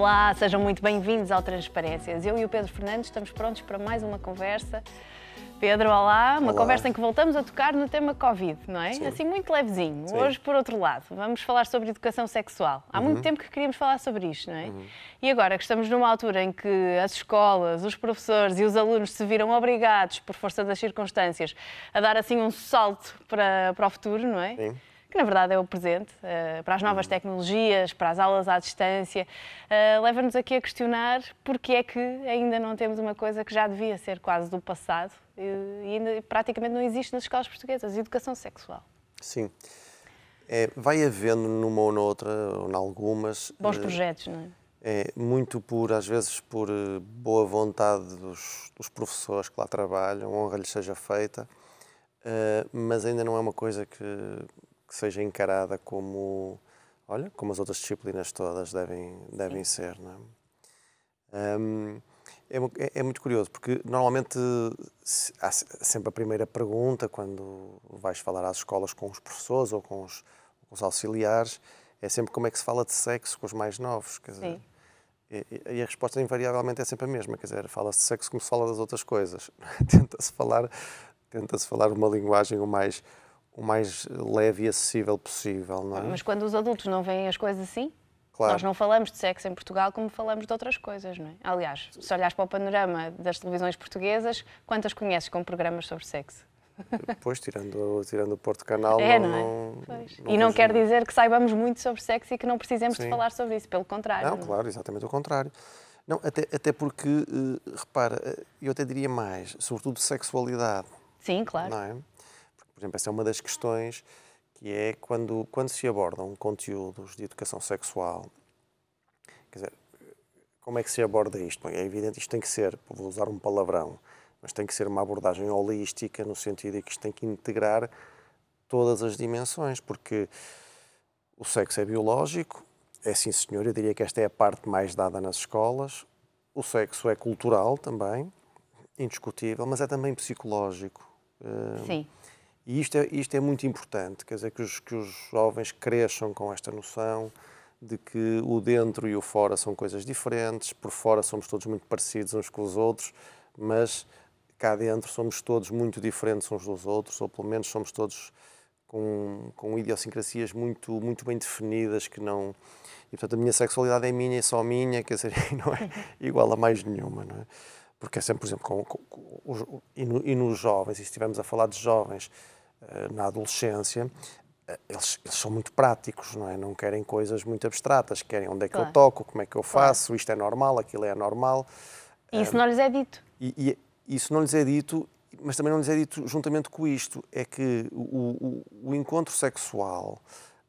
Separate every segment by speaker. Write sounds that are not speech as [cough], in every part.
Speaker 1: Olá, sejam muito bem-vindos ao Transparências. Eu e o Pedro Fernandes estamos prontos para mais uma conversa. Pedro, olá. Uma
Speaker 2: Olá.
Speaker 1: conversa em que voltamos a tocar no tema Covid, não é?
Speaker 2: Sim.
Speaker 1: Assim, muito levezinho.
Speaker 2: Sim.
Speaker 1: Hoje, por outro lado, vamos falar sobre educação sexual. Há
Speaker 2: Uhum.
Speaker 1: muito tempo que queríamos falar sobre isto, não é? E agora que estamos numa altura em que as escolas, os professores e os alunos se viram obrigados, por força das circunstâncias, a dar assim um salto para, para o futuro, não é?
Speaker 2: Sim.
Speaker 1: Que na verdade é o presente, eh, para as novas tecnologias, para as aulas à distância, eh, leva-nos aqui a questionar porque é que ainda não temos uma coisa que já devia ser quase do passado eh, e ainda praticamente não existe nas escolas portuguesas, educação sexual.
Speaker 2: Sim. É, vai havendo numa ou noutra, ou em algumas,
Speaker 1: Bons
Speaker 2: eh,
Speaker 1: projetos, não é?
Speaker 2: é, muito por, às vezes, por boa vontade dos, dos professores que lá trabalham, honra lhes seja feita, eh, mas ainda não é uma coisa que, que seja encarada como, olha, como as outras disciplinas todas devem, devem ser, não é? Hum, é, é- é muito curioso, porque normalmente se- há se- sempre a primeira pergunta, quando vais falar às escolas com os professores ou com os, com os auxiliares, é sempre como é que se fala de sexo com os mais novos. Quer dizer,
Speaker 1: Sim.
Speaker 2: e a resposta invariavelmente é sempre a mesma, quer dizer, fala-se de sexo como se fala das outras coisas. [laughs] tenta-se falar, tenta-se falar uma linguagem o mais, o mais leve e acessível possível, não é?
Speaker 1: Mas quando os adultos não veem as coisas assim,
Speaker 2: Claro.
Speaker 1: nós não falamos de sexo em Portugal como falamos de outras coisas, não é? Aliás, se olhares para o panorama das televisões portuguesas, quantas conheces com programas sobre sexo? [laughs]
Speaker 2: Depois, tirando, tirando o Porto Canal,
Speaker 1: É,
Speaker 2: não,
Speaker 1: não é?
Speaker 2: não-
Speaker 1: Pois. e não quer
Speaker 2: nada.
Speaker 1: dizer que saibamos muito sobre sexo e que não precisemos de
Speaker 2: Sim.
Speaker 1: falar sobre isso, pelo contrário.
Speaker 2: Não,
Speaker 1: não é?
Speaker 2: claro, exatamente o contrário. Não, até, até porque, eh, repara, eh, eu até diria mais, sobretudo sexualidade,
Speaker 1: Sim, claro.
Speaker 2: não é? Por exemplo, essa é uma das questões que é quando, quando se abordam conteúdos de educação sexual, quer dizer, como é que se aborda isto? É evidente, isto tem que ser, vou usar um palavrão, mas tem que ser uma abordagem holística, no sentido de que isto tem que integrar todas as dimensões, porque o sexo é biológico, é sim senhor, eu diria que esta é a parte mais dada nas escolas. O sexo é cultural também, indiscutível, mas é também psicológico. Eh,
Speaker 1: Sim.
Speaker 2: E isto é, isto é muito importante, quer dizer, que os, que os jovens cresçam com esta noção de que o dentro e o fora são coisas diferentes, por fora somos todos muito parecidos uns com os outros, mas cá dentro somos todos muito diferentes uns dos outros, ou pelo menos somos todos com, com idiosincrasias muito, muito bem definidas que não... E, portanto, a minha sexualidade é minha e só minha, quer dizer, [laughs] não é [laughs] igual a mais nenhuma, não é? Porque é sempre, por exemplo, com, com- com os- e, no- e nos jovens, e se estivermos a falar de jovens eh, na adolescência, eh, eles, eles são muito práticos, não é? Não querem coisas muito abstratas, querem onde é que
Speaker 1: Claro.
Speaker 2: eu toco, como é que eu faço, isto é normal, aquilo é anormal.
Speaker 1: E isso não lhes é dito.
Speaker 2: E, e isso não lhes é dito, mas também não lhes é dito juntamente com isto, é que o, o- o encontro sexual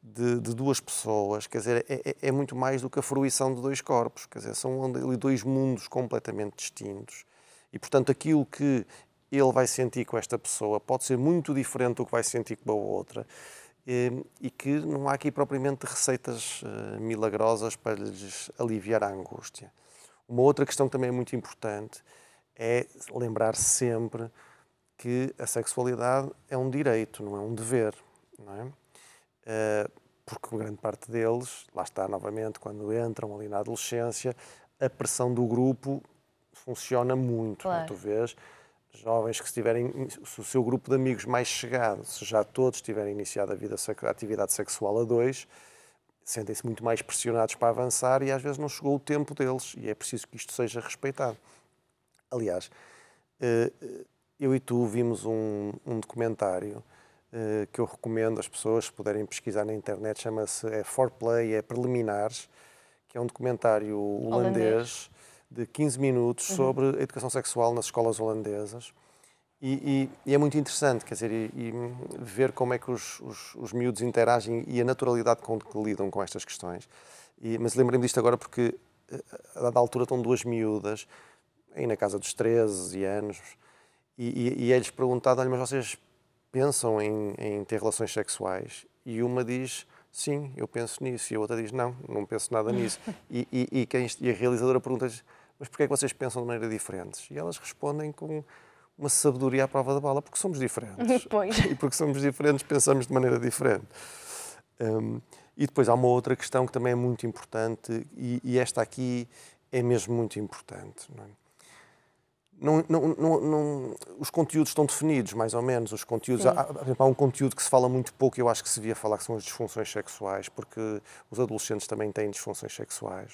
Speaker 2: de, de duas pessoas, quer dizer, é, é- é muito mais do que a fruição de dois corpos, quer dizer, são dois mundos completamente distintos. E, portanto, aquilo que ele vai sentir com esta pessoa pode ser muito diferente do que vai sentir com a outra. E, e que não há aqui propriamente receitas eh, milagrosas para lhes aliviar a angústia. Uma outra questão que também é muito importante é lembrar sempre que a sexualidade é um direito, não é um dever, não é? Eh, Porque grande parte deles, lá está novamente, quando entram ali na adolescência, a pressão do grupo funciona muito.
Speaker 1: Claro.
Speaker 2: Tu vês jovens que se tiverem, se o seu grupo de amigos mais chegado, se já todos tiverem iniciado a, vida, a atividade sexual a dois, sentem-se muito mais pressionados para avançar e às vezes não chegou o tempo deles e é preciso que isto seja respeitado. Aliás, eh, eu e tu vimos um, um documentário eh, que eu recomendo às pessoas, se puderem pesquisar na internet, chama-se é Foreplay, é Preliminares, que é um documentário holandês, de 15 minutos sobre a educação sexual nas escolas holandesas. E, e- e é muito interessante, quer dizer, e, e, ver como é que os, os, os miúdos interagem e a naturalidade com que lidam com estas questões. Mas lembrei-me disto agora porque, eh, a dada altura, estão duas miúdas, aí na casa dos 13 anos, e, e, e é-lhes perguntado, olha, mas vocês pensam em, em ter relações sexuais? E uma diz, sim, eu penso nisso, e a outra diz, não, não penso nada nisso. E, e, e, quem, e a realizadora pergunta-lhes, mas porquê é que vocês pensam de maneira diferentes? E elas respondem com uma sabedoria à prova da bala, porque somos diferentes. [laughs]
Speaker 1: Pois.
Speaker 2: E porque somos diferentes, pensamos de maneira diferente. Hum, E depois há uma outra questão que também é muito importante, e, e esta aqui é mesmo muito importante. É? Não, não, não os conteúdos estão definidos, mais ou menos. Os conteúdos, há, há, um conteúdo que se fala muito pouco, eu acho que se devia falar, que são as disfunções sexuais, porque os adolescentes também têm disfunções sexuais.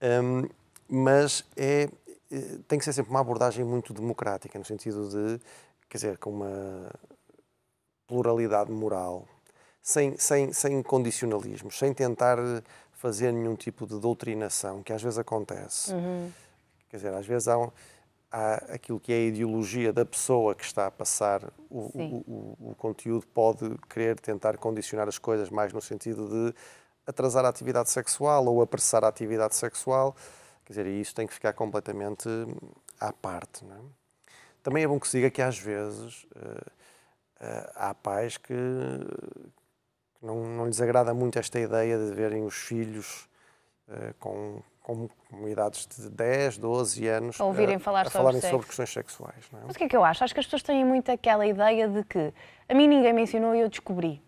Speaker 2: Um, mas é, eh, tem que ser sempre uma abordagem muito democrática, no sentido de, quer dizer, com uma pluralidade moral, sem, sem, sem condicionalismos, sem tentar fazer nenhum tipo de doutrinação, que às vezes acontece. Uhum. Quer dizer, às vezes há, um, há, aquilo que é a ideologia da pessoa que está a passar o, o, o, o, conteúdo, pode querer tentar condicionar as coisas mais no sentido de atrasar a atividade sexual ou apressar a atividade sexual. Quer dizer, e isso tem que ficar completamente à parte. Não é? Também é bom que se diga que às vezes uh, uh, há pais que, que não, não, lhes agrada muito esta ideia de verem os filhos uh, com, com, idades de 10, 12 anos
Speaker 1: a, ouvirem falar
Speaker 2: a
Speaker 1: sobre
Speaker 2: falarem sobre questões sexuais. É?
Speaker 1: Mas o que é que eu acho? Acho que as pessoas têm muito aquela ideia de que a mim ninguém me ensinou e eu descobri.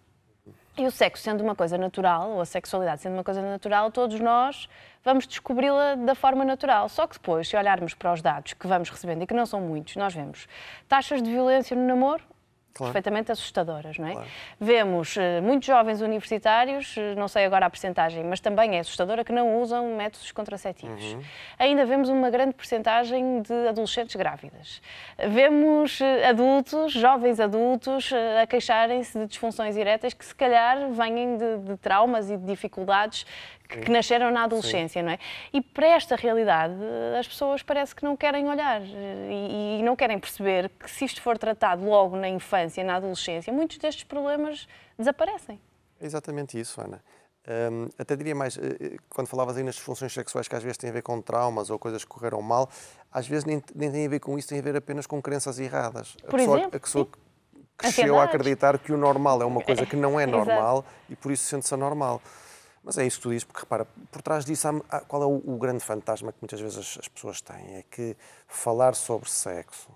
Speaker 1: E o sexo sendo uma coisa natural, ou a sexualidade sendo uma coisa natural, todos nós vamos descobri-la da forma natural. Só que depois, se olharmos para os dados que vamos recebendo, e que não são muitos, nós vemos taxas de violência no namoro claro. perfeitamente assustadoras, não é? Claro. Vemos uh, muitos jovens universitários, uh, não sei agora a percentagem, mas também é assustadora, que não usam métodos contraceptivos. Uhum. Ainda vemos uma grande percentagem de adolescentes grávidas. Vemos uh, adultos, jovens adultos, a queixarem-se de disfunções eréteis que se calhar vêm de, de traumas e de dificuldades que nasceram na adolescência, Sim. não é? E para esta realidade, as pessoas parece que não querem olhar e, e, não querem perceber que se isto for tratado logo na infância, na adolescência, muitos destes problemas desaparecem.
Speaker 2: É exatamente isso, Ana. Um, até diria mais, eh, eh, quando falavas aí nas disfunções sexuais que às vezes têm a ver com traumas ou coisas que correram mal, às vezes nem, nem tem a ver com isso, tem a ver apenas com crenças erradas.
Speaker 1: Por
Speaker 2: a pessoa,
Speaker 1: exemplo,
Speaker 2: a pessoa cresceu a acreditar que o normal é uma coisa que não é [laughs] normal e por isso sente-se anormal. Mas é isso que tu dizes, porque repara, por trás disso, há, qual é o, o, grande fantasma que muitas vezes as, as, pessoas têm? É que falar sobre sexo,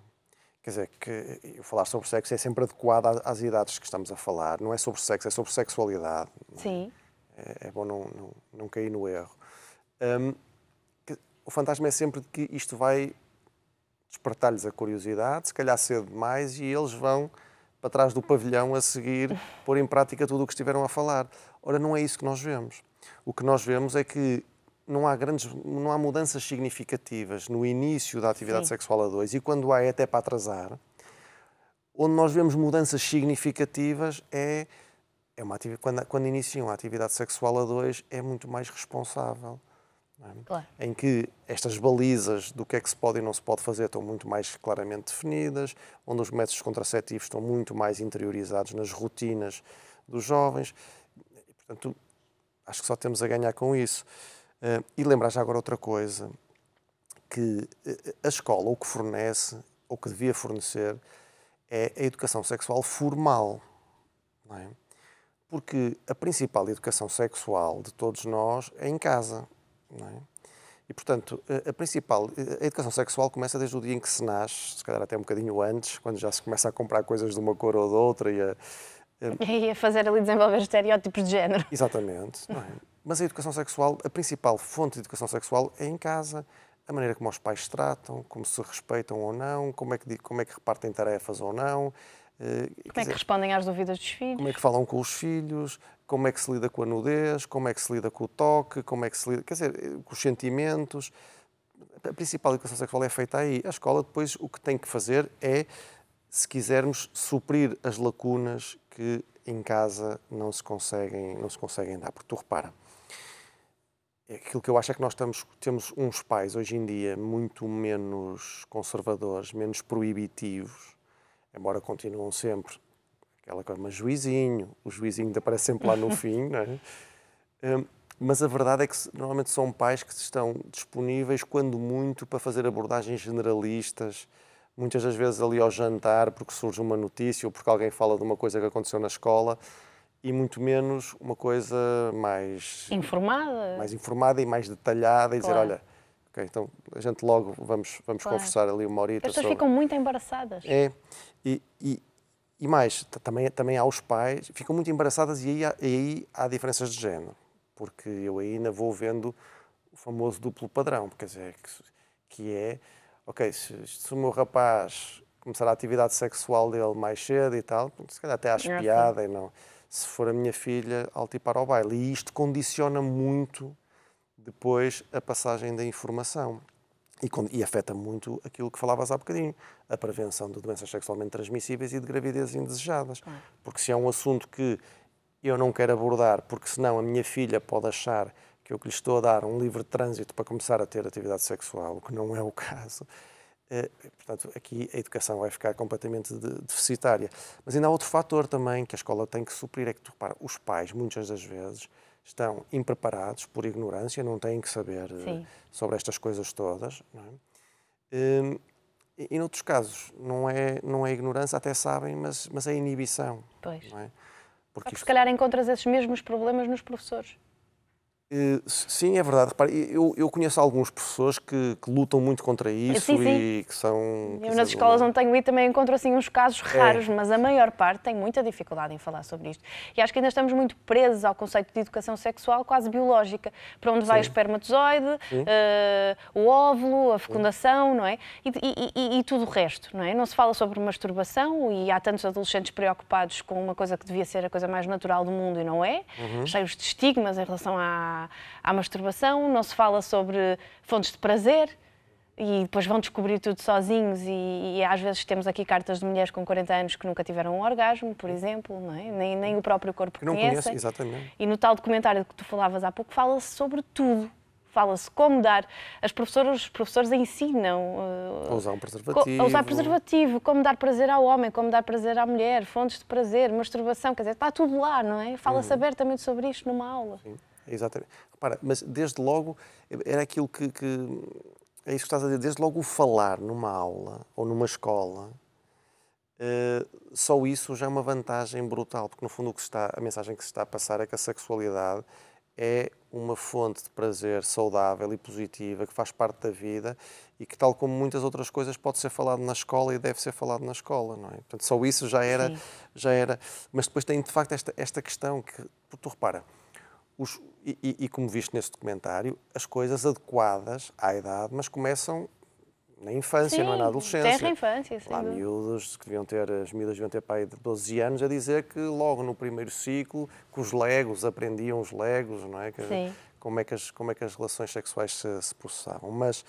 Speaker 2: quer dizer, que falar sobre sexo é sempre adequado às, às idades que estamos a falar, não é sobre sexo, é sobre sexualidade.
Speaker 1: Sim.
Speaker 2: É, é bom não, não, não, cair no erro. Um, que, o fantasma é sempre de que isto vai despertar-lhes a curiosidade, se calhar cedo demais, e eles vão para trás do pavilhão a seguir, pôr em prática tudo o que estiveram a falar. Ora, não é isso que nós vemos. O que nós vemos é que não há grandes, não há mudanças significativas no início da atividade Sim. sexual a dois e quando há é até para atrasar. Onde nós vemos mudanças significativas é, é uma quando, quando iniciam a atividade sexual a dois é muito mais responsável. É? Claro. Em que estas balizas do que é que se pode e não se pode fazer estão muito mais claramente definidas, onde os métodos contraceptivos estão muito mais interiorizados nas rotinas dos jovens. Portanto, acho que só temos a ganhar com isso. Uh, e lembrar já agora outra coisa, que eh, a escola o que fornece, ou que devia fornecer, é a educação sexual formal. É? Porque a principal educação sexual de todos nós é em casa. É? E, portanto, a, a principal, a educação sexual começa desde o dia em que se nasce, se calhar até um bocadinho antes, quando já se começa a comprar coisas de uma cor ou de outra e a, [laughs]
Speaker 1: e a fazer ali desenvolver estereótipos de género.
Speaker 2: Exatamente. É? Mas a educação sexual, a principal fonte de educação sexual é em casa. A maneira como os pais se tratam, como se respeitam ou não, como é que, como é que repartem tarefas ou não.
Speaker 1: Eh, como é que dizer, respondem às dúvidas dos filhos?
Speaker 2: Como é que falam com os filhos, como é que se lida com a nudez, como é que se lida com o toque, como é que se lida, quer dizer, eh, com os sentimentos. A principal educação sexual é feita aí. A escola depois o que tem que fazer é se quisermos suprir as lacunas que em casa não se conseguem, não se conseguem dar. Porque tu repara, é aquilo que eu acho é que nós estamos, temos uns pais hoje em dia muito menos conservadores, menos proibitivos, embora continuam sempre aquela coisa, mas juizinho, o juizinho ainda aparece sempre lá no [laughs] fim, não é? Hum, mas a verdade é que normalmente são pais que estão disponíveis, quando muito, para fazer abordagens generalistas, muitas das vezes ali ao jantar, porque surge uma notícia ou porque alguém fala de uma coisa que aconteceu na escola, e muito menos uma coisa mais
Speaker 1: informada,
Speaker 2: mais informada e mais detalhada e claro. dizer, olha, ok, então a gente logo vamos vamos claro. conversar ali uma horita.
Speaker 1: As pessoas sobre... ficam muito embaraçadas.
Speaker 2: É e, e, e mais, também, também há os pais, ficam muito embaraçadas e aí, aí há diferenças de género, porque eu ainda vou vendo o famoso duplo padrão, quer dizer, que, que é, ok, se, se o meu rapaz começar a atividade sexual dele mais cedo e tal, se calhar até acho é piada e não. Se for a minha filha, altipar ao baile. E isto condiciona muito depois a passagem da informação. E, e, afeta muito aquilo que falavas há bocadinho, a prevenção de doenças sexualmente transmissíveis e de gravidezes indesejadas. Porque se é um assunto que eu não quero abordar, porque senão a minha filha pode achar que eu que lhe estou a dar um livre trânsito para começar a ter atividade sexual, o que não é o [laughs] caso, eh, portanto, aqui a educação vai ficar completamente deficitária. Mas ainda há outro fator também que a escola tem que suprir, é que, tu, repara, os pais, muitas das vezes, estão impreparados por ignorância, não têm que saber eh, sobre estas coisas todas. Não é? Hum, e, e, noutros casos, não é, não é ignorância, até sabem, mas, mas é inibição.
Speaker 1: Pois. Não é? Porque, se calhar encontras esses mesmos problemas nos professores.
Speaker 2: Eh, sim, é verdade. Repare, eu, eu conheço alguns professores que, que, lutam muito contra isso sim, sim. e que são.
Speaker 1: Eu nas escolas onde tenho ido também encontro assim uns casos é. raros, é. mas a maior parte tem muita dificuldade em falar sobre isto. E acho que ainda estamos muito presos ao conceito de educação sexual quase biológica, para onde vai sim. o espermatozoide, uh, o óvulo, a fecundação, não é? E, e, e, e, tudo o resto, não é? Não se fala sobre masturbação e há tantos adolescentes preocupados com uma coisa que devia ser a coisa mais natural do mundo e não é, uhum. cheios de estigmas em relação à à, masturbação, não se fala sobre fontes de prazer e depois vão descobrir tudo sozinhos e, e, às vezes temos aqui cartas de mulheres com 40 anos que nunca tiveram um orgasmo, por exemplo, não é? nem, nem o próprio corpo que não conhecem.
Speaker 2: Conhece, exatamente.
Speaker 1: E no tal documentário que tu falavas há pouco fala-se sobre tudo. Fala-se como dar. As professoras, os professores ensinam
Speaker 2: uh, a usar um preservativo.
Speaker 1: A usar preservativo, como dar prazer ao homem, como dar prazer à mulher, fontes de prazer, masturbação, quer dizer, está tudo lá, não é? Fala-se uhum. abertamente sobre isto numa aula.
Speaker 2: Sim. Exatamente. Repara, mas desde logo era aquilo que, que, É isso que estás a dizer. Desde logo o falar numa aula ou numa escola, uh, só isso já é uma vantagem brutal, porque no fundo o que está, a mensagem que se está a passar é que a sexualidade é uma fonte de prazer saudável e positiva que faz parte da vida e que, tal como muitas outras coisas, pode ser falado na escola e deve ser falado na escola, não é? Portanto, só isso já era, já era. Mas depois tem de facto esta, esta questão que, tu repara, os, e, e, como viste nesse documentário, as coisas adequadas à idade, mas começam na infância,
Speaker 1: sim,
Speaker 2: não é na adolescência.
Speaker 1: Terra infância, sim.
Speaker 2: Lá miúdos que deviam ter, as miúdas deviam ter pai de 12 anos a dizer que logo no primeiro ciclo, com os legos, aprendiam os legos, não é? Que, sim. Como é que as, como é que as relações sexuais se, se processavam. Mas,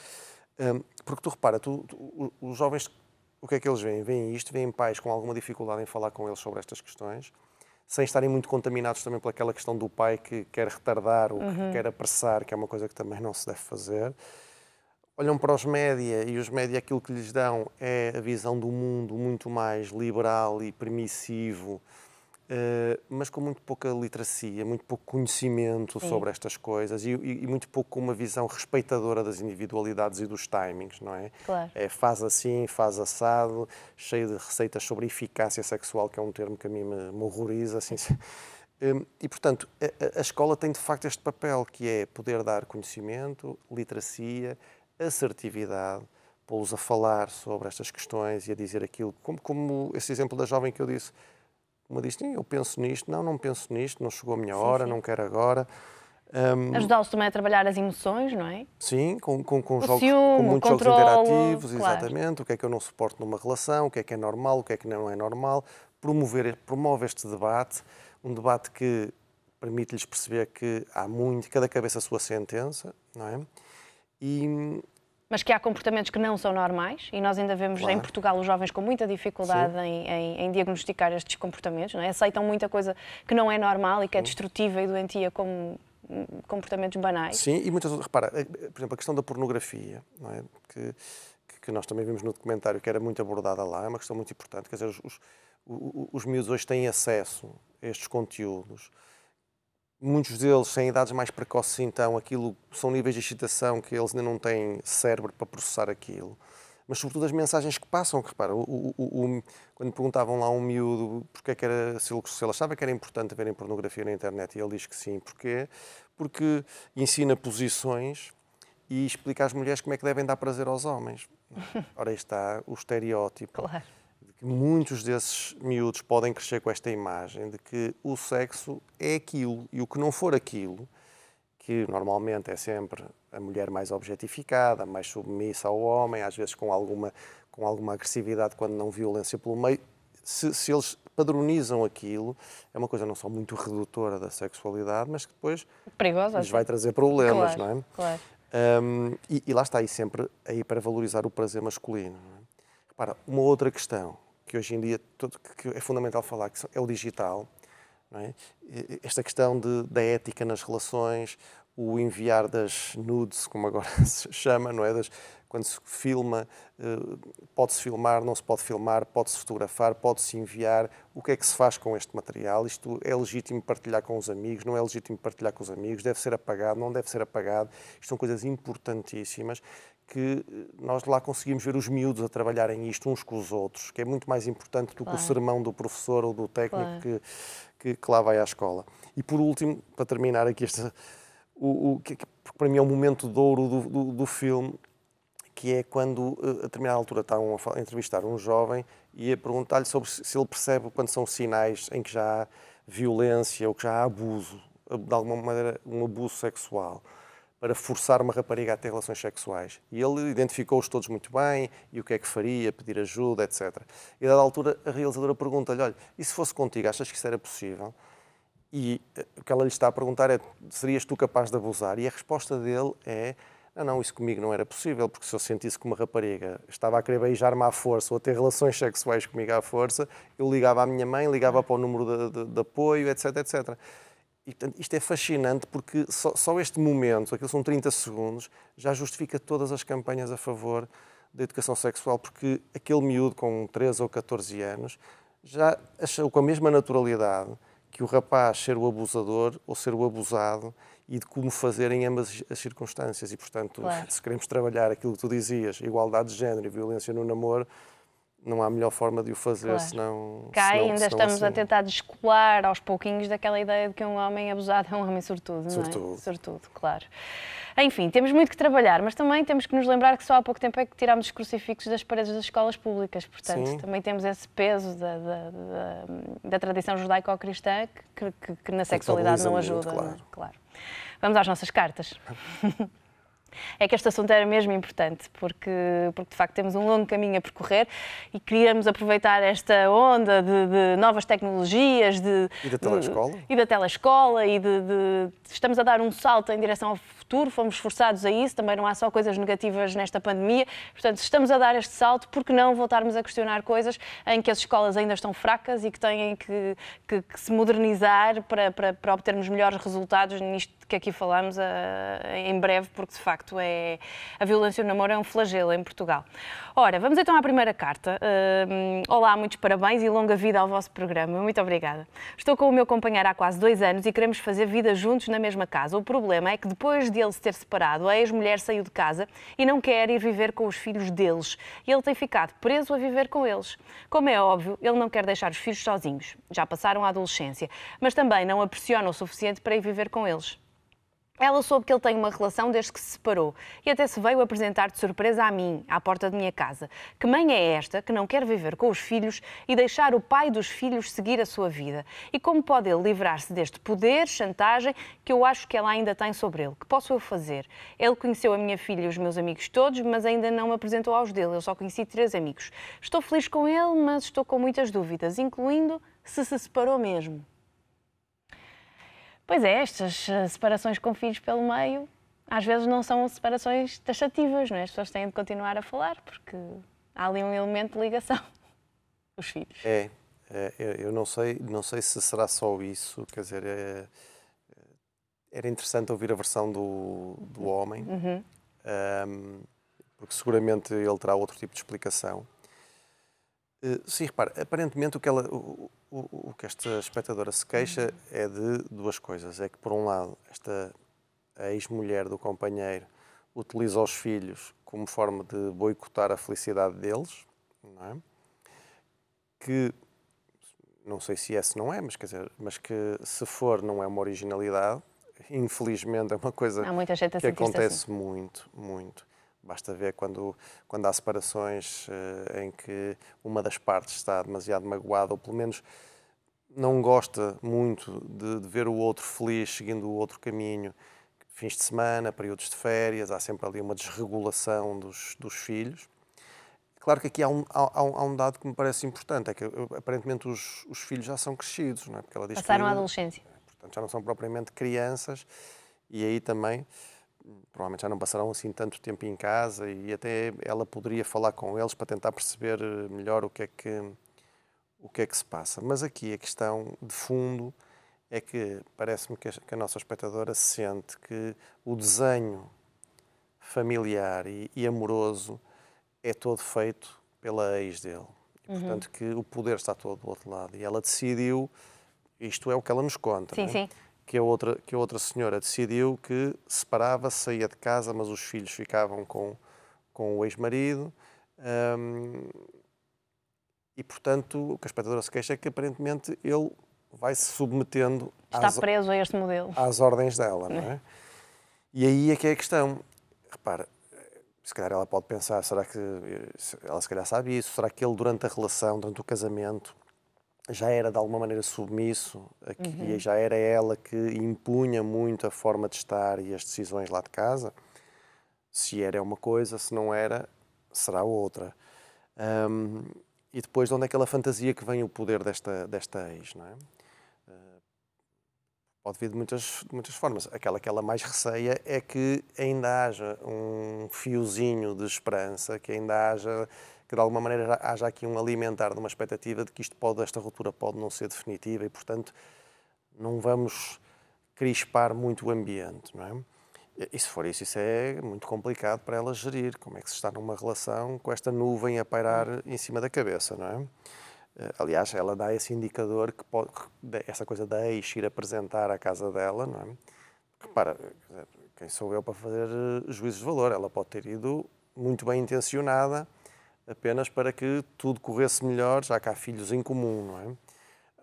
Speaker 2: um, porque tu repara, tu, tu, os jovens, o que é que eles veem? Veem isto, veem pais com alguma dificuldade em falar com eles sobre estas questões, sem estarem muito contaminados também pelaquela questão do pai que quer retardar ou uhum. que quer apressar, que é uma coisa que também não se deve fazer. Olham para os média e os média aquilo que lhes dão é a visão do mundo muito mais liberal e permissivo, mas com muito pouca literacia, muito pouco conhecimento Sim. sobre estas coisas e, e, muito pouco uma visão respeitadora das individualidades e dos timings, não é?
Speaker 1: Claro.
Speaker 2: É faz assim, faz assado, cheio de receitas sobre eficácia sexual, que é um termo que a mim me, me horroriza, assim. [laughs] Hum, e, portanto, a, a escola tem de facto este papel, que é poder dar conhecimento, literacia, assertividade, pô-los a falar sobre estas questões e a dizer aquilo, como, como esse exemplo da jovem que eu disse, uma diz, eu penso nisto, não, não penso nisto, não chegou a minha hora, sim. não quero agora.
Speaker 1: Um, Ajudá-los também a trabalhar as emoções, não é?
Speaker 2: Sim, com, com, com, jogos, ciúme, com muitos controlo, jogos interativos, claro. exatamente. O que é que eu não suporto numa relação, o que é que é normal, o que é que não é normal. Promover, promove este debate, um debate que permite-lhes perceber que há muito, cada cabeça a sua sentença, não é?
Speaker 1: E, mas que há comportamentos que não são normais e nós ainda vemos claro. em Portugal os jovens com muita dificuldade em, em, em, diagnosticar estes comportamentos, não é? aceitam muita coisa que não é normal e que é destrutiva e doentia como comportamentos banais.
Speaker 2: Sim, e muitas outras. Repara, eh, por exemplo, a questão da pornografia, não é? que, que nós também vimos no documentário, que era muito abordada lá, é uma questão muito importante. Quer dizer, os, os, os miúdos hoje têm acesso a estes conteúdos muitos deles têm idades mais precoces, então aquilo são níveis de excitação que eles ainda não têm cérebro para processar aquilo. Mas sobretudo as mensagens que passam, que repara, o, o, o, quando perguntavam lá a um miúdo porque é que era, se ele, achava que era importante verem pornografia na internet, e ele diz que sim. Porquê? Porque ensina posições e explica às mulheres como é que devem dar prazer aos homens. [laughs] Ora, aí está o estereótipo.
Speaker 1: Claro
Speaker 2: que muitos desses miúdos podem crescer com esta imagem de que o sexo é aquilo e o que não for aquilo, que normalmente é sempre a mulher mais objetificada, mais submissa ao homem, às vezes com alguma, com alguma agressividade quando não violência pelo meio, se, se eles padronizam aquilo, é uma coisa não só muito redutora da sexualidade, mas que depois
Speaker 1: Perigosa,
Speaker 2: lhes vai trazer problemas,
Speaker 1: claro,
Speaker 2: não é?
Speaker 1: Claro.
Speaker 2: Um, e, e, lá está aí sempre aí para valorizar o prazer masculino. É? Repara, uma outra questão que hoje em dia que é fundamental falar, que é o digital. É? Esta questão de, da ética nas relações, o enviar das nudes, como agora [laughs] se chama, não é? Das, quando se filma, eh, pode-se filmar, não se pode filmar, pode-se fotografar, pode-se enviar. O que é que se faz com este material? Isto é legítimo partilhar com os amigos, não é legítimo partilhar com os amigos, deve ser apagado, não deve ser apagado. Isto são coisas importantíssimas que eh, nós lá conseguimos ver os miúdos a trabalharem isto uns com os outros, que é muito mais importante do claro. que o sermão do professor ou do técnico claro. que, que, que, lá vai à escola. E por último, para terminar aqui, este, o, o, que, para mim é o momento de ouro do, do, do filme, que é quando, eh, a determinada altura, estavam a entrevistar um jovem e a perguntar-lhe sobre se ele percebe quando são sinais em que já há violência ou que já há abuso, de alguma maneira, um abuso sexual para forçar uma rapariga a ter relações sexuais. E ele identificou-os todos muito bem, e o que é que faria, pedir ajuda, etc. E a dada altura a realizadora pergunta-lhe, olha, e se fosse contigo, achas que isso era possível? E eh, o que ela lhe está a perguntar é, serias tu capaz de abusar? E a resposta dele é, não, não, isso comigo não era possível, porque se eu sentisse que uma rapariga estava a querer beijar-me à força ou a ter relações sexuais comigo à força, eu ligava à minha mãe, ligava para o número de, de, de apoio, etc, etc. E, portanto, isto é fascinante porque só, só, este momento, aquilo são 30 segundos, já justifica todas as campanhas a favor da educação sexual, porque aquele miúdo com 13 ou 14 anos já achou com a mesma naturalidade que o rapaz ser o abusador ou ser o abusado e de como fazer em ambas as circunstâncias. E, portanto, claro. se queremos trabalhar aquilo que tu dizias, igualdade de género e violência no namoro, não há melhor forma de o fazer claro. senão.
Speaker 1: Cá
Speaker 2: senão,
Speaker 1: ainda
Speaker 2: senão
Speaker 1: estamos
Speaker 2: assim.
Speaker 1: a tentar descolar aos pouquinhos daquela ideia de que um homem abusado é um homem sortudo, não é? Sortudo, claro. Enfim, temos muito que trabalhar, mas também temos que nos lembrar que só há pouco tempo é que tirámos os crucifixos das paredes das escolas públicas, portanto, Sim. também temos esse peso da, da, da, da tradição judaico-cristã que, que, que, na sexualidade não ajuda. Claro. Não é? claro. Vamos às nossas cartas. [laughs] é que este assunto era mesmo importante, porque, porque de facto temos um longo caminho a percorrer e queríamos aproveitar esta onda de, de novas tecnologias de,
Speaker 2: e da telescola.
Speaker 1: de, e da telescola e de, de, estamos a dar um salto em direção ao futuro, fomos forçados a isso, também não há só coisas negativas nesta pandemia, portanto, se estamos a dar este salto, por que não voltarmos a questionar coisas em que as escolas ainda estão fracas e que têm que, que, que se modernizar para, para, para obtermos melhores resultados nisto que aqui falamos uh, em breve, porque de facto é, a violência no namoro é um flagelo em Portugal. Ora, vamos então à primeira carta. Uh, olá, muitos parabéns e longa vida ao vosso programa. Muito obrigada. Estou com o meu companheiro há quase dois anos e queremos fazer vida juntos na mesma casa. O problema é que depois de ele se ter separado, a ex-mulher saiu de casa e não quer ir viver com os filhos deles. Ele tem ficado preso a viver com eles. Como é óbvio, ele não quer deixar os filhos sozinhos. Já passaram a adolescência, mas também não a pressiona o suficiente para ir viver com eles. Ela soube que ele tem uma relação desde que se separou e até se veio apresentar de surpresa a mim, à porta da minha casa. Que mãe é esta que não quer viver com os filhos e deixar o pai dos filhos seguir a sua vida? E como pode ele livrar-se deste poder, chantagem, que eu acho que ela ainda tem sobre ele? Que posso eu fazer? Ele conheceu a minha filha e os meus amigos todos, mas ainda não me apresentou aos dele. Eu só conheci três amigos. Estou feliz com ele, mas estou com muitas dúvidas, incluindo se se separou mesmo. Pois é, estas eh, separações com filhos pelo meio às vezes não são separações taxativas, não é? As pessoas têm de continuar a falar porque há ali um elemento de ligação, [laughs] os filhos.
Speaker 2: É, é eu não sei, não sei se será só isso, quer dizer, é, era interessante ouvir a versão do, do homem, uhum. um, porque seguramente ele terá outro tipo de explicação. Uh, sim, repara, aparentemente o que ela, o, o, o, que esta espectadora se queixa é de duas coisas. É que, por um lado, esta ex-mulher do companheiro utiliza os filhos como forma de boicotar a felicidade deles, não é? que não sei se esse não é, mas quer dizer, mas que se for não é uma originalidade, infelizmente é uma coisa que acontece assim. muito, muito. Basta ver quando, quando há separações uh, em que uma das partes está demasiado magoada, ou pelo menos não gosta muito de, de, ver o outro feliz, seguindo o outro caminho. Fins de semana, períodos de férias, há sempre ali uma desregulação dos, dos filhos. Claro que aqui há um, há, há um, dado que me parece importante, é que aparentemente os, os filhos já são crescidos, não é?
Speaker 1: Porque ela diz Passaram que, a adolescência.
Speaker 2: Portanto, já não são propriamente crianças e aí também provavelmente já não passarão assim tanto tempo em casa e até ela poderia falar com eles para tentar perceber melhor o que é que o que é que se passa. Mas aqui a questão de fundo é que parece-me que a nossa espectadora sente que o desenho familiar e, e amoroso é todo feito pela ex dele. E, uhum. portanto, que o poder está todo do outro lado. E ela decidiu, isto é o que ela nos conta,
Speaker 1: sim, é? sim.
Speaker 2: Que, a outra, que a outra senhora decidiu que separava, saía de casa, mas os filhos ficavam com, com o ex-marido. E, portanto, o que a espectadora se queixa é que aparentemente ele vai se submetendo
Speaker 1: Está às, preso a este modelo.
Speaker 2: às ordens dela, não é? E aí é que é a questão. Repara, se calhar ela pode pensar, será que ela se calhar sabe isso? Será que ele durante a relação, durante o casamento, já era de alguma maneira submisso uhum. e já era ela que impunha muito a forma de estar e as decisões lá de casa? Se era uma coisa, se não era, será outra. Um, e depois de onde é aquela fantasia que vem o poder desta, desta ex, não é? Pode vir de muitas, de muitas formas. Aquela que ela mais receia é que ainda haja um fiozinho de esperança, que ainda haja, que de alguma maneira haja aqui um alimentar de uma expectativa de que isto pode, esta ruptura pode não ser definitiva e, portanto, não vamos crispar muito o ambiente, não é? E se for isso, isso é muito complicado para ela gerir. Como é que se está numa relação com esta nuvem a pairar em cima da cabeça, não é? Eh, aliás, ela dá esse indicador que pode, essa coisa da ex ir apresentar a casa dela, não é? Repara, quem sou eu para fazer eh, juízos de valor? Ela pode ter ido muito bem intencionada, apenas para que tudo corresse melhor, já que há filhos em comum, não é?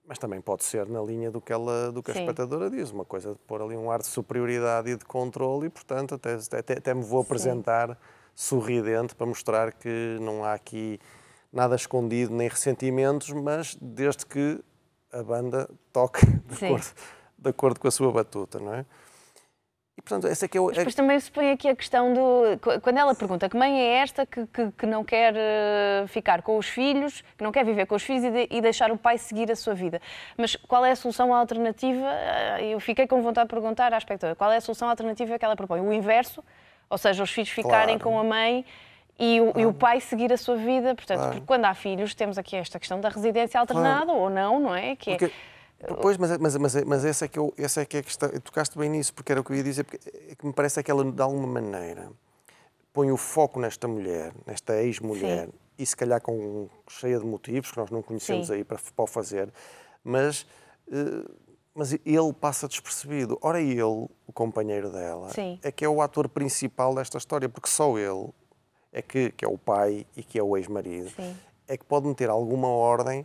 Speaker 2: Mas também pode ser na linha do que, ela, do que a espectadora diz, uma coisa de pôr ali um ar de superioridade e de controle e, portanto, até, até, até me vou apresentar Sim. sorridente para mostrar que não há aqui nada escondido nem ressentimentos, mas desde que a banda toque de acordo, de acordo, com a sua batuta, não é?
Speaker 1: E, portanto, essa é que é o... Mas depois também se põe aqui a questão do... Quando ela pergunta que mãe é esta que, que, que não quer eh, ficar com os filhos, que não quer viver com os filhos e, de, e, deixar o pai seguir a sua vida. Mas qual é a solução alternativa? Eh, eu fiquei com vontade de perguntar à espectadora, qual é a solução alternativa que ela propõe? O inverso? Ou seja, os filhos ficarem claro. com a mãe e o, e o, pai seguir a sua vida. Portanto, porque quando há filhos, temos aqui esta questão da residência alternada ou não, não é?
Speaker 2: Que é porque, é... Pois, mas, mas, mas, mas essa, é que eu, essa é que é a questão. Tocaste bem nisso, porque era o que eu ia dizer, porque é que me parece que ela, de alguma maneira, põe o foco nesta mulher, nesta ex-mulher, e se calhar com cheia de motivos que nós não conhecemos Sim. aí para, para o fazer, mas. Uh, mas ele passa despercebido. Ora, ele, o companheiro dela, Sim. é que é o ator principal desta história, porque só ele é que, que é o pai e que é o ex-marido, é que pode meter alguma ordem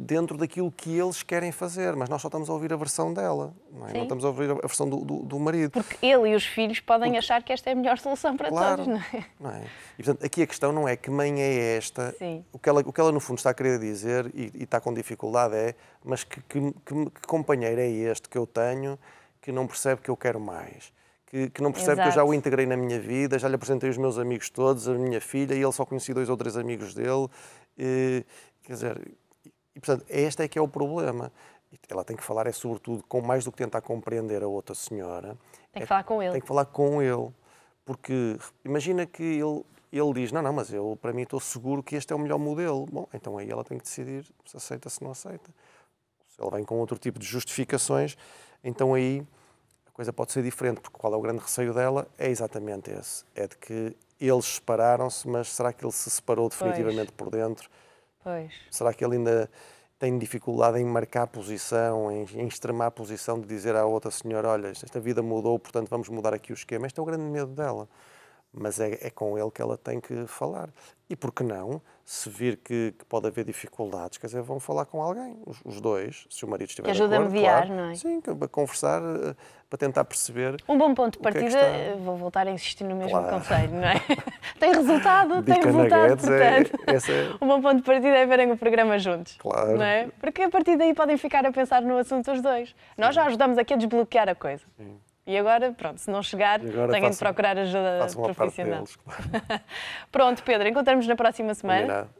Speaker 2: dentro daquilo que eles querem fazer, mas nós só estamos a ouvir a versão dela, não, é? não estamos a ouvir a versão do, do, do, marido.
Speaker 1: Porque ele e os filhos podem Porque... achar que esta é a melhor solução para claro, todos, não é?
Speaker 2: não é? E, portanto, aqui a questão não é que mãe é esta, o que, ela, o que ela no fundo está a querer dizer e, e está com dificuldade é, mas que, que, que, que companheiro é este que eu tenho que não percebe que eu quero mais? que, que não percebe Exato. que eu já o integrei na minha vida, já lhe apresentei os meus amigos todos, a minha filha, e ele só conhecia dois ou três amigos dele. E, quer dizer, e, portanto, este é que é o problema. Ela tem que falar, é sobretudo, com mais do que tentar compreender a outra senhora.
Speaker 1: Tem que
Speaker 2: é,
Speaker 1: falar com ele.
Speaker 2: Tem que falar com ele. Porque imagina que ele, ele diz: Não, não, mas eu, para mim, estou seguro que este é o melhor modelo. Bom, então aí ela tem que decidir se aceita, se não aceita. Se ela vem com outro tipo de justificações, então aí coisa pode ser diferente, porque qual é o grande receio dela? É exatamente esse. É de que eles separaram-se, mas será que ele se separou definitivamente pois. por dentro?
Speaker 1: Pois.
Speaker 2: Será que ele ainda tem dificuldade em marcar posição, em, em extremar posição de dizer à outra senhora, olha, esta vida mudou, portanto vamos mudar aqui o esquema. Este é o grande medo dela. Mas é, é com ele que ela tem que falar. E por que não, se vir que, que, pode haver dificuldades, quer dizer, vão falar com alguém, os, os dois, se o marido estiver
Speaker 1: que ajuda
Speaker 2: acordo,
Speaker 1: a mediar,
Speaker 2: claro,
Speaker 1: não é?
Speaker 2: Sim, para conversar, eh, para tentar perceber.
Speaker 1: Um bom ponto de
Speaker 2: é
Speaker 1: partida,
Speaker 2: está.
Speaker 1: vou voltar a insistir no mesmo
Speaker 2: Claro.
Speaker 1: conselho, não é? [laughs] tem resultado, tem
Speaker 2: Dica
Speaker 1: resultado,
Speaker 2: nuggets é-
Speaker 1: portanto.
Speaker 2: é- [laughs]
Speaker 1: Um bom ponto de partida é verem o programa juntos.
Speaker 2: Claro.
Speaker 1: Não é? Porque a partir daí podem ficar a pensar no assunto os dois. Nós já ajudamos aqui a desbloquear a coisa. E agora, pronto, se não chegar, têm de procurar ajuda profissional.
Speaker 2: deles, claro. [laughs]
Speaker 1: Pronto, Pedro, encontramos na próxima semana.
Speaker 2: Combinado.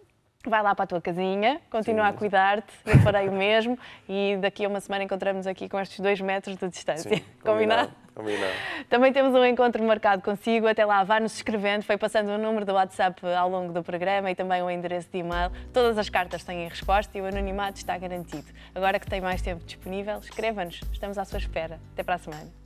Speaker 1: Vai lá para a tua casinha, continua
Speaker 2: Sim.
Speaker 1: a cuidar-te, eu farei o mesmo [laughs] e daqui a uma semana encontramos aqui com estes dois metros de distância.
Speaker 2: Sim, [laughs]
Speaker 1: Combinado?
Speaker 2: Combinado.
Speaker 1: Também temos um encontro marcado consigo. Até lá, vá-nos escrevendo. Foi passando o número do WhatsApp ao longo do programa e também o endereço de e-mail. Todas as cartas têm resposta e o anonimato está garantido. Agora que tem mais tempo disponível, escreva-nos. Estamos à sua espera. Até para a semana.